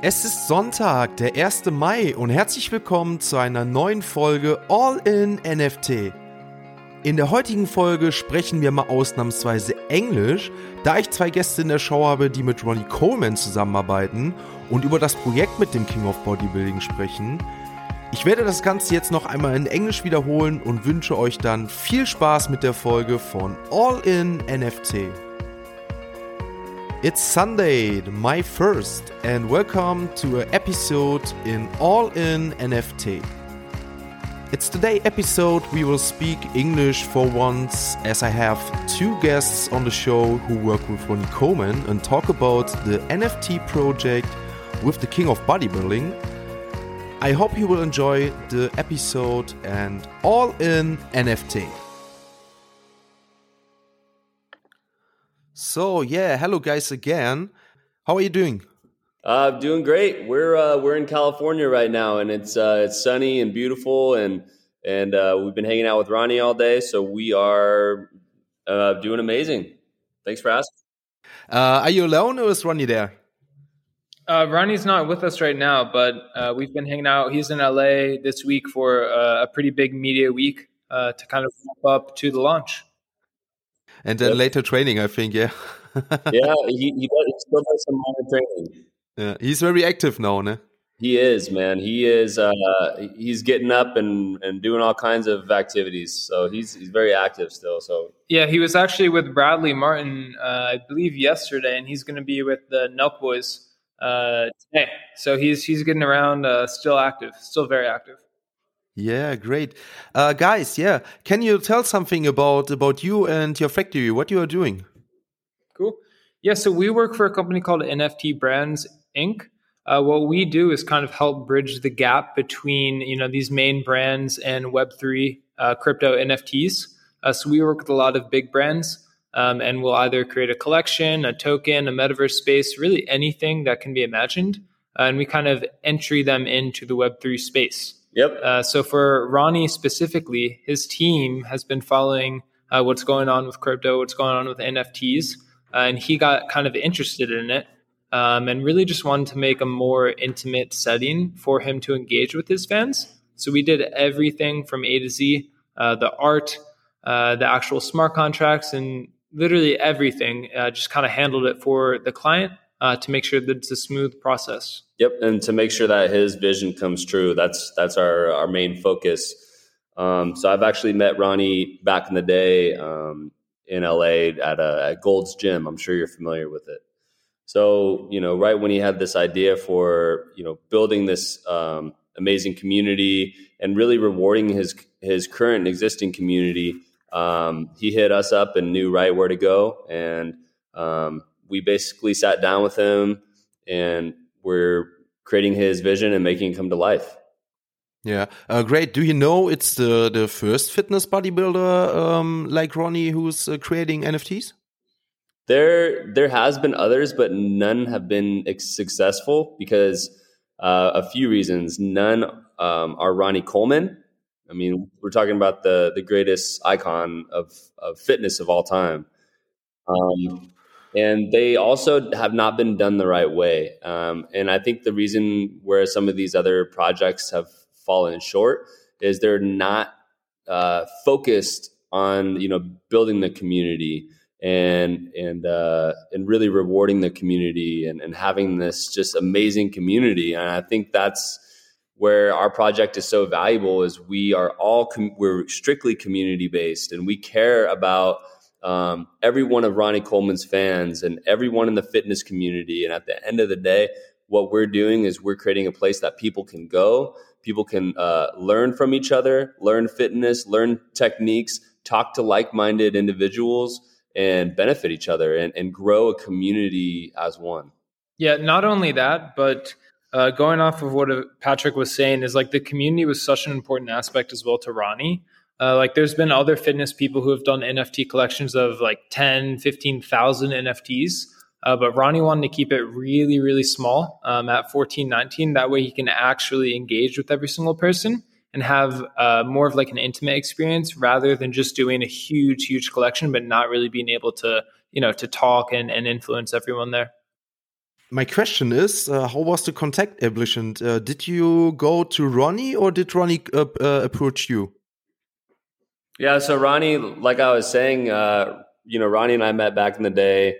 Es ist Sonntag, der 1. Mai und herzlich willkommen zu einer neuen Folge All in NFT. In der heutigen Folge sprechen wir mal ausnahmsweise Englisch, da ich zwei Gäste in der Show habe, die mit Ronnie Coleman zusammenarbeiten und über das Projekt mit dem King of Bodybuilding sprechen. Ich werde das Ganze jetzt noch einmal in Englisch wiederholen und wünsche euch dann viel Spaß mit der Folge von All in NFT. It's Sunday, my first, and welcome to an episode in All In NFT. It's today episode we will speak English for once as I have two guests on the show who work with Ronnie Coleman and talk about the NFT project with the King of Bodybuilding. I hope you will enjoy the episode and All In NFT. So yeah, hello guys again. How are you doing? I'm uh, doing great. We're uh, we're in California right now, and it's uh, it's sunny and beautiful, and and uh, we've been hanging out with Ronnie all day, so we are uh, doing amazing. Thanks for asking. Uh, are you alone, or is Ronnie there? Uh, Ronnie's not with us right now, but uh, we've been hanging out. He's in LA this week for uh, a pretty big media week uh, to kind of wrap up to the launch. And then Yep. later training, I think. Yeah. Yeah, he, he, does, he still does some minor training. yeah. He's very active now, ne? He is, man. He is. Uh, he's getting up and, and doing all kinds of activities. So he's he's very active still. So Yeah, he was actually with Bradley Martin, uh, I believe, yesterday, and he's going to be with the Nelk Boys uh, today. So he's he's getting around, uh, still active, still very active. Yeah, great. Uh, guys, yeah. Can you tell something about about you and your factory? What you are doing? Cool. Yeah, so we work for a company called NFT Brands Inc. Uh, what we do is kind of help bridge the gap between you know these main brands and Web three uh, crypto NFTs. Uh, so we work with a lot of big brands, um, and we'll either create a collection, a token, a metaverse space, really anything that can be imagined, uh, and we kind of entry them into the Web three space. Yep, Uh, so for Ronnie specifically, his team has been following uh, what's going on with crypto, what's going on with NFTs, uh, and he got kind of interested in it um, and really just wanted to make a more intimate setting for him to engage with his fans. So we did everything from A to Z, uh, the art, uh, the actual smart contracts, and literally everything. Uh, just kind of handled it for the client uh, to make sure that it's a smooth process. Yep, and to make sure that his vision comes true, that's that's our our main focus. Um, so I've actually met Ronnie back in the day um, in LA at, a, at Gold's Gym. I'm sure you're familiar with it. So you know, right when he had this idea for you know building this um, amazing community and really rewarding his his current and existing community, um, he hit us up and knew right where to go, and um, we basically sat down with him and we're creating his vision and making it come to life. Yeah, uh, great. Do you know it's the the first fitness bodybuilder um, like Ronnie who's uh, creating NFTs? There, there has been others, but none have been successful because uh, a few reasons. None um, are Ronnie Coleman. I mean, we're talking about the the greatest icon of of fitness of all time, um, and they also have not been done the right way. Um, and I think the reason where some of these other projects have fallen short is they're not uh, focused on you know building the community and and uh, and really rewarding the community and, and having this just amazing community. And I think that's where our project is so valuable is we are all com- we're strictly community based and we care about um, every one of Ronnie Coleman's fans and everyone in the fitness community. And at the end of the day, what we're doing is we're creating a place that people can go, people can uh, learn from each other, learn fitness, learn techniques, talk to like minded individuals, and benefit each other and, and grow a community as one. Yeah, not only that, but uh, going off of what uh, Patrick was saying is like the community was such an important aspect as well to Ronnie. Uh, like there's been other fitness people who have done NFT collections of like 10, 15,000 NFTs. Uh, but Ronnie wanted to keep it really, really small um, at 14, 19. That way he can actually engage with every single person and have uh, more of like an intimate experience rather than just doing a huge, huge collection, but not really being able to, you know, to talk and, and influence everyone there. my question is, uh, how was the contact established? Uh, did you go to Ronnie or did Ronnie uh, uh, approach you? Yeah, so Ronnie, like I was saying, uh, you know, Ronnie and I met back in the day.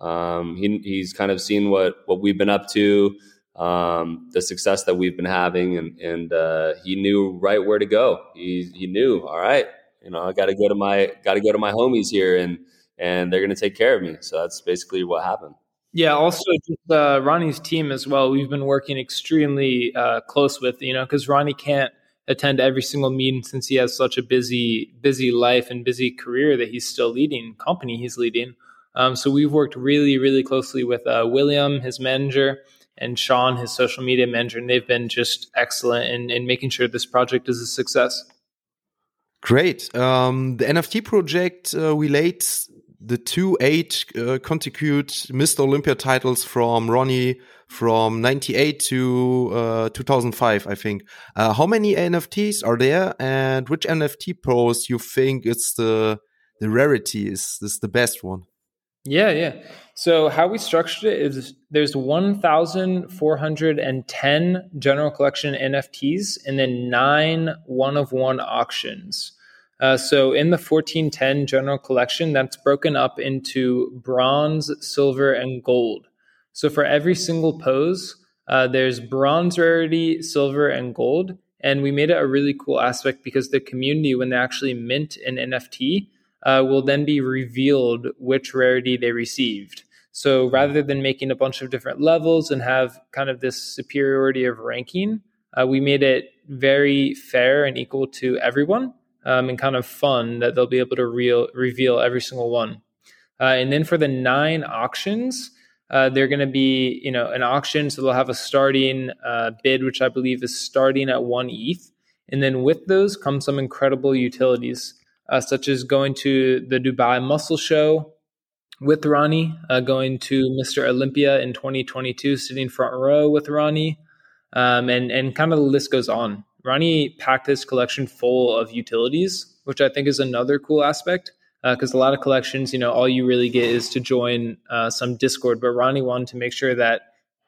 Um, he, he's kind of seen what what we've been up to, um, the success that we've been having, and and uh, he knew right where to go. He he knew, all right, you know, I got to go to my got to go to my homies here, and and they're going to take care of me. So that's basically what happened. Yeah, also just uh, Ronnie's team as well. We've been working extremely uh, close with, you know, because Ronnie can't attend every single meeting since he has such a busy, busy life and busy career that he's still leading, company he's leading. Um, so we've worked really, really closely with uh, William, his manager, and Sean, his social media manager, and they've been just excellent in, in making sure this project is a success. Great. Um, the NFT project uh, relates the two eight uh, Mr. Olympia titles from Ronnie from 98 to uh, 2005, I think. Uh, how many NFTs are there and which NFT pose you think is the, the rarity is, is the best one? Yeah, yeah. So how we structured it is there's 1,410 general collection NFTs and then nine one of one auctions. Uh, so in the 1410 general collection, that's broken up into bronze, silver, and gold. So for every single pose, uh, there's bronze rarity, silver, and gold. And we made it a really cool aspect because the community, when they actually mint an NFT, uh, will then be revealed which rarity they received. So rather than making a bunch of different levels and have kind of this superiority of ranking, uh, we made it very fair and equal to everyone um, and kind of fun that they'll be able to real, reveal every single one. Uh, and then for the nine auctions, uh, they're going to be, you know, an auction. So they'll have a starting uh, bid, which I believe is starting at one ETH. And then with those come some incredible utilities, uh, such as going to the Dubai Muscle Show with Ronnie, uh, going to Mr. Olympia in 2022, sitting front row with Ronnie, um, and and kind of the list goes on. Ronnie packed his collection full of utilities, which I think is another cool aspect. Because uh, a lot of collections, you know, all you really get is to join uh, some Discord. But Ronnie wanted to make sure that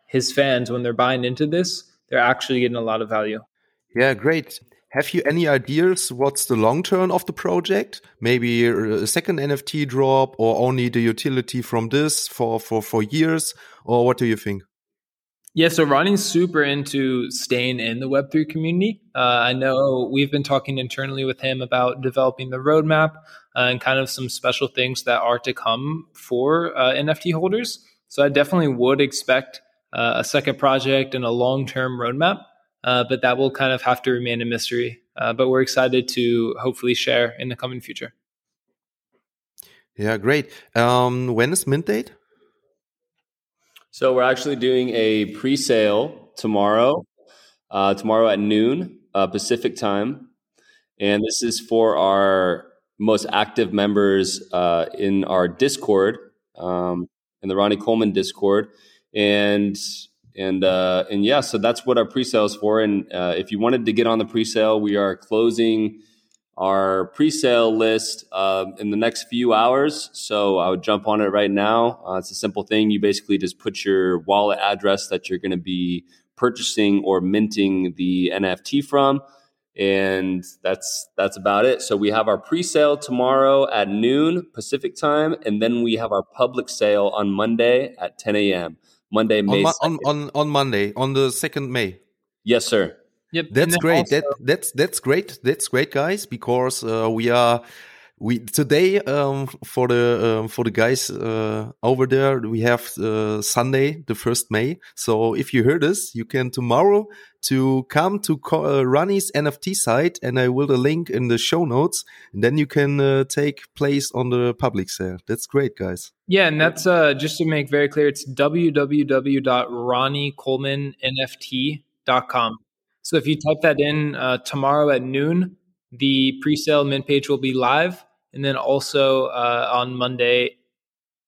his fans, when they're buying into this, they're actually getting a lot of value. Yeah, great. Have you any ideas what's the long term of the project? Maybe a second NFT drop or only the utility from this for, for, for years? Or what do you think? Yeah, so Ronnie's super into staying in the Web3 community. Uh, I know we've been talking internally with him about developing the roadmap uh, and kind of some special things that are to come for uh, NFT holders. So I definitely would expect uh, a second project and a long term roadmap, uh, but that will kind of have to remain a mystery. Uh, but we're excited to hopefully share in the coming future. Yeah, great. Um, when is mint date? So we're actually doing a pre-sale tomorrow, uh, tomorrow at noon uh, Pacific time, and this is for our most active members uh, in our Discord, um, in the Ronnie Coleman Discord, and and uh, and yeah, so that's what our pre-sale is for. And uh, if you wanted to get on the pre-sale, we are closing our pre-sale list uh, in the next few hours. So I would jump on it right now. Uh, it's a simple thing. You basically just put your wallet address that you're going to be purchasing or minting the NFT from, and that's that's about it. So we have our pre-sale tomorrow at noon Pacific time, and then we have our public sale on Monday at 10 a.m. Monday, May on, on, on, on Monday, on the second May. Yes, sir. Yep. That's great. Also, that that's that's great. That's great, guys. Because uh, we are we today um, for the um, for the guys uh, over there we have uh, Sunday the first May. So if you heard this, you can tomorrow to come to uh, Ronnie's NFT site, and I will the link in the show notes, and then you can uh, take place on the public sale. That's great, guys. Yeah, and that's uh, just to make very clear, it's www.ronniecolemanNFT.com. So if you type that in uh, tomorrow at noon, the pre-sale mint page will be live, and then also uh, on Monday,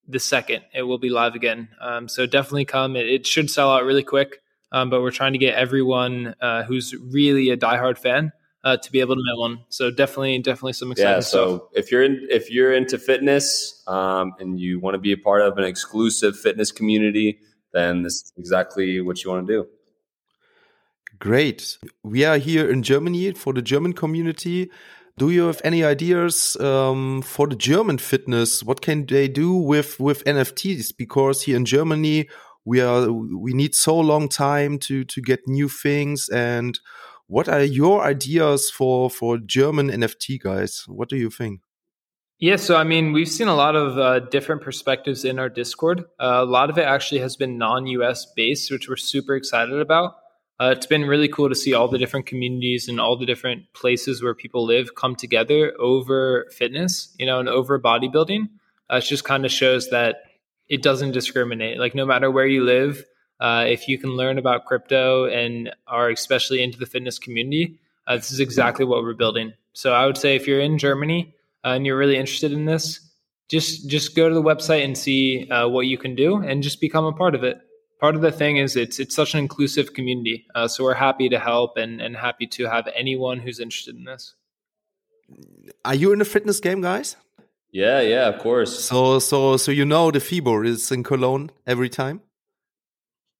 the second, it will be live again. Um, so definitely come. It, it, should sell out really quick, um, but we're trying to get everyone uh, who's really a diehard fan uh, to be able to mint one. So definitely, definitely some exciting yeah, so stuff. if you're in, if you're into fitness um, and you want to be a part of an exclusive fitness community then this is exactly what you want to do. Great. We are here in Germany for the German community. Do you have any ideas um, for the German fitness? What can they do with with NFTs? Because here in Germany, we are we need so long time to to get new things. And what are your ideas for for German NFT guys? What do you think? Yeah, so I mean, we've seen a lot of uh, different perspectives in our Discord. Uh, a lot of it actually has been non-US based, which we're super excited about. Uh, it's been really cool to see all the different communities and all the different places where people live come together over fitness, you know, and over bodybuilding. Uh, it just kind of shows that it doesn't discriminate. Like no matter where you live, uh, if you can learn about crypto and are especially into the fitness community, uh, this is exactly what we're building. So I would say if you're in Germany uh, and you're really interested in this, just just go to the website and see uh, what you can do and just become a part of it part of the thing is it's it's such an inclusive community. Uh, so we're happy to help and and happy to have anyone who's interested in this. Are you in the fitness game, guys? Yeah, yeah, of course. So so so you know the FIBO is in Cologne every time.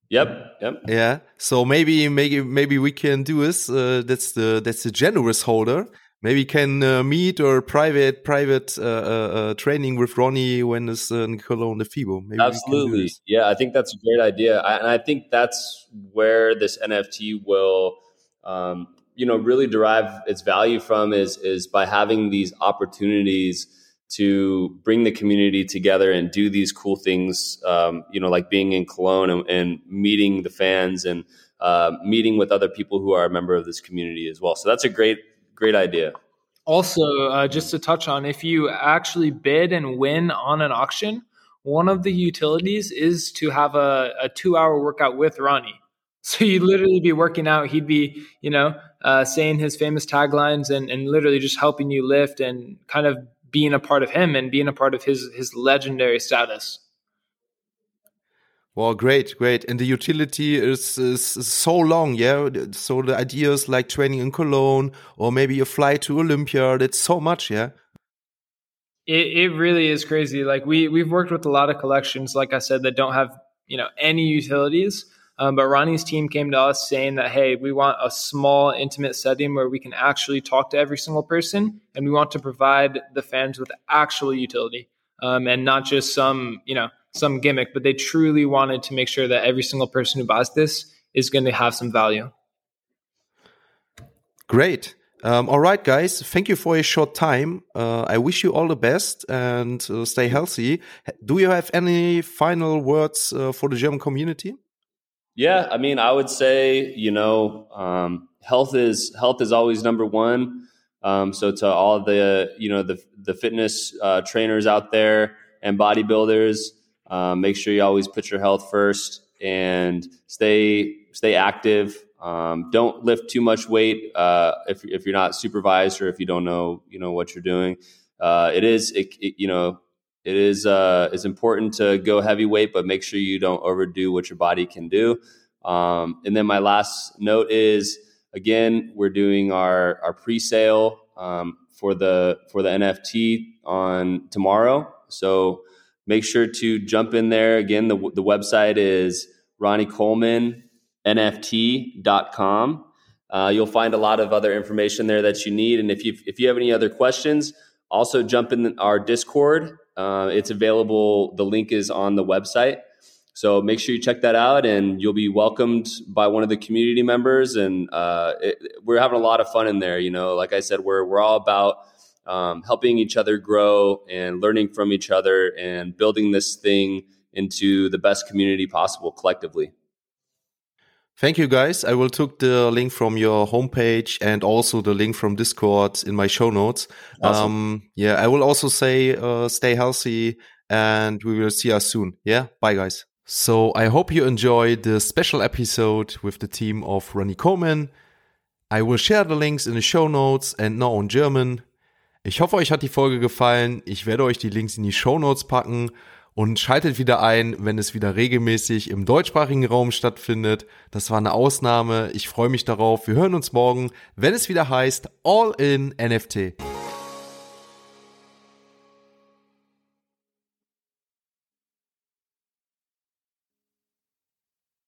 Yep, yep. Yeah. So maybe maybe maybe we can do this. Uh, that's the that's the generous holder maybe can uh, meet or private private uh, uh, uh, training with Ronnie when it's in Cologne, the FIBO. Maybe Absolutely, yeah. I think that's a great idea, I, and I think that's where this NFT will, um, you know, really derive its value from is is by having these opportunities to bring the community together and do these cool things. Um, you know, like being in Cologne and, and meeting the fans and uh, meeting with other people who are a member of this community as well. So that's a great great idea. Also, uh, just to touch on, if you actually bid and win on an auction, one of the utilities is to have a, a two hour workout with Ronnie. So you'd literally be working out. He'd be, you know, uh, saying his famous taglines and, and literally just helping you lift and kind of being a part of him and being a part of his his legendary status. Well, great, great. And the utility is, is, so long, yeah. So the ideas like training in Cologne or maybe a flight to Olympia, that's so much, yeah. It, it really is crazy. Like we we've worked with a lot of collections, like I said, that don't have you know any utilities. Um, but Ronnie's team came to us saying that hey, we want a small, intimate setting where we can actually talk to every single person, and we want to provide the fans with actual utility, um, and not just some you know some gimmick, but they truly wanted to make sure that every single person who buys this is going to have some value. Great. Um, all right, guys. Thank you for a short time. Uh, I wish you all the best and uh, stay healthy. Do you have any final words uh, for the German community? Yeah, I mean, I would say you know, um, health is health is always number one. Um, so to all the you know the the fitness uh, trainers out there and bodybuilders, um, make sure you always put your health first and stay stay active. Um, don't lift too much weight uh, if if you're not supervised or if you don't know you know what you're doing. Uh, it is it, it, you know it is uh, it's important to go heavyweight, but make sure you don't overdo what your body can do. Um, and then my last note is again we're doing our our pre-sale um, for the for the NFT on tomorrow. So make sure to jump in there. Again, the, the website is ronniecoleman.nft.com. Uh, you'll find a lot of other information there that you need. And if you if you have any other questions, also jump in our Discord. Uh, it's available. The link is on the website. So make sure you check that out, and you'll be welcomed by one of the community members. And uh, it, we're having a lot of fun in there. You know, like I said, we're we're all about um, helping each other grow and learning from each other and building this thing into the best community possible collectively. Thank you guys. I will took the link from your homepage and also the link from Discord in my show notes. Awesome. Um, yeah, I will also say uh, stay healthy and we will see us soon. Yeah, bye guys. So I hope you enjoyed the special episode with the team of Ronnie Coleman. I will share the links in the show notes and now in German. Ich hoffe, euch hat die Folge gefallen. Ich werde euch die Links in die Show Notes packen und schaltet wieder ein, wenn es wieder regelmäßig im deutschsprachigen Raum stattfindet. Das war eine Ausnahme. Ich freue mich darauf. Wir hören uns morgen, wenn es wieder heißt All in NFT.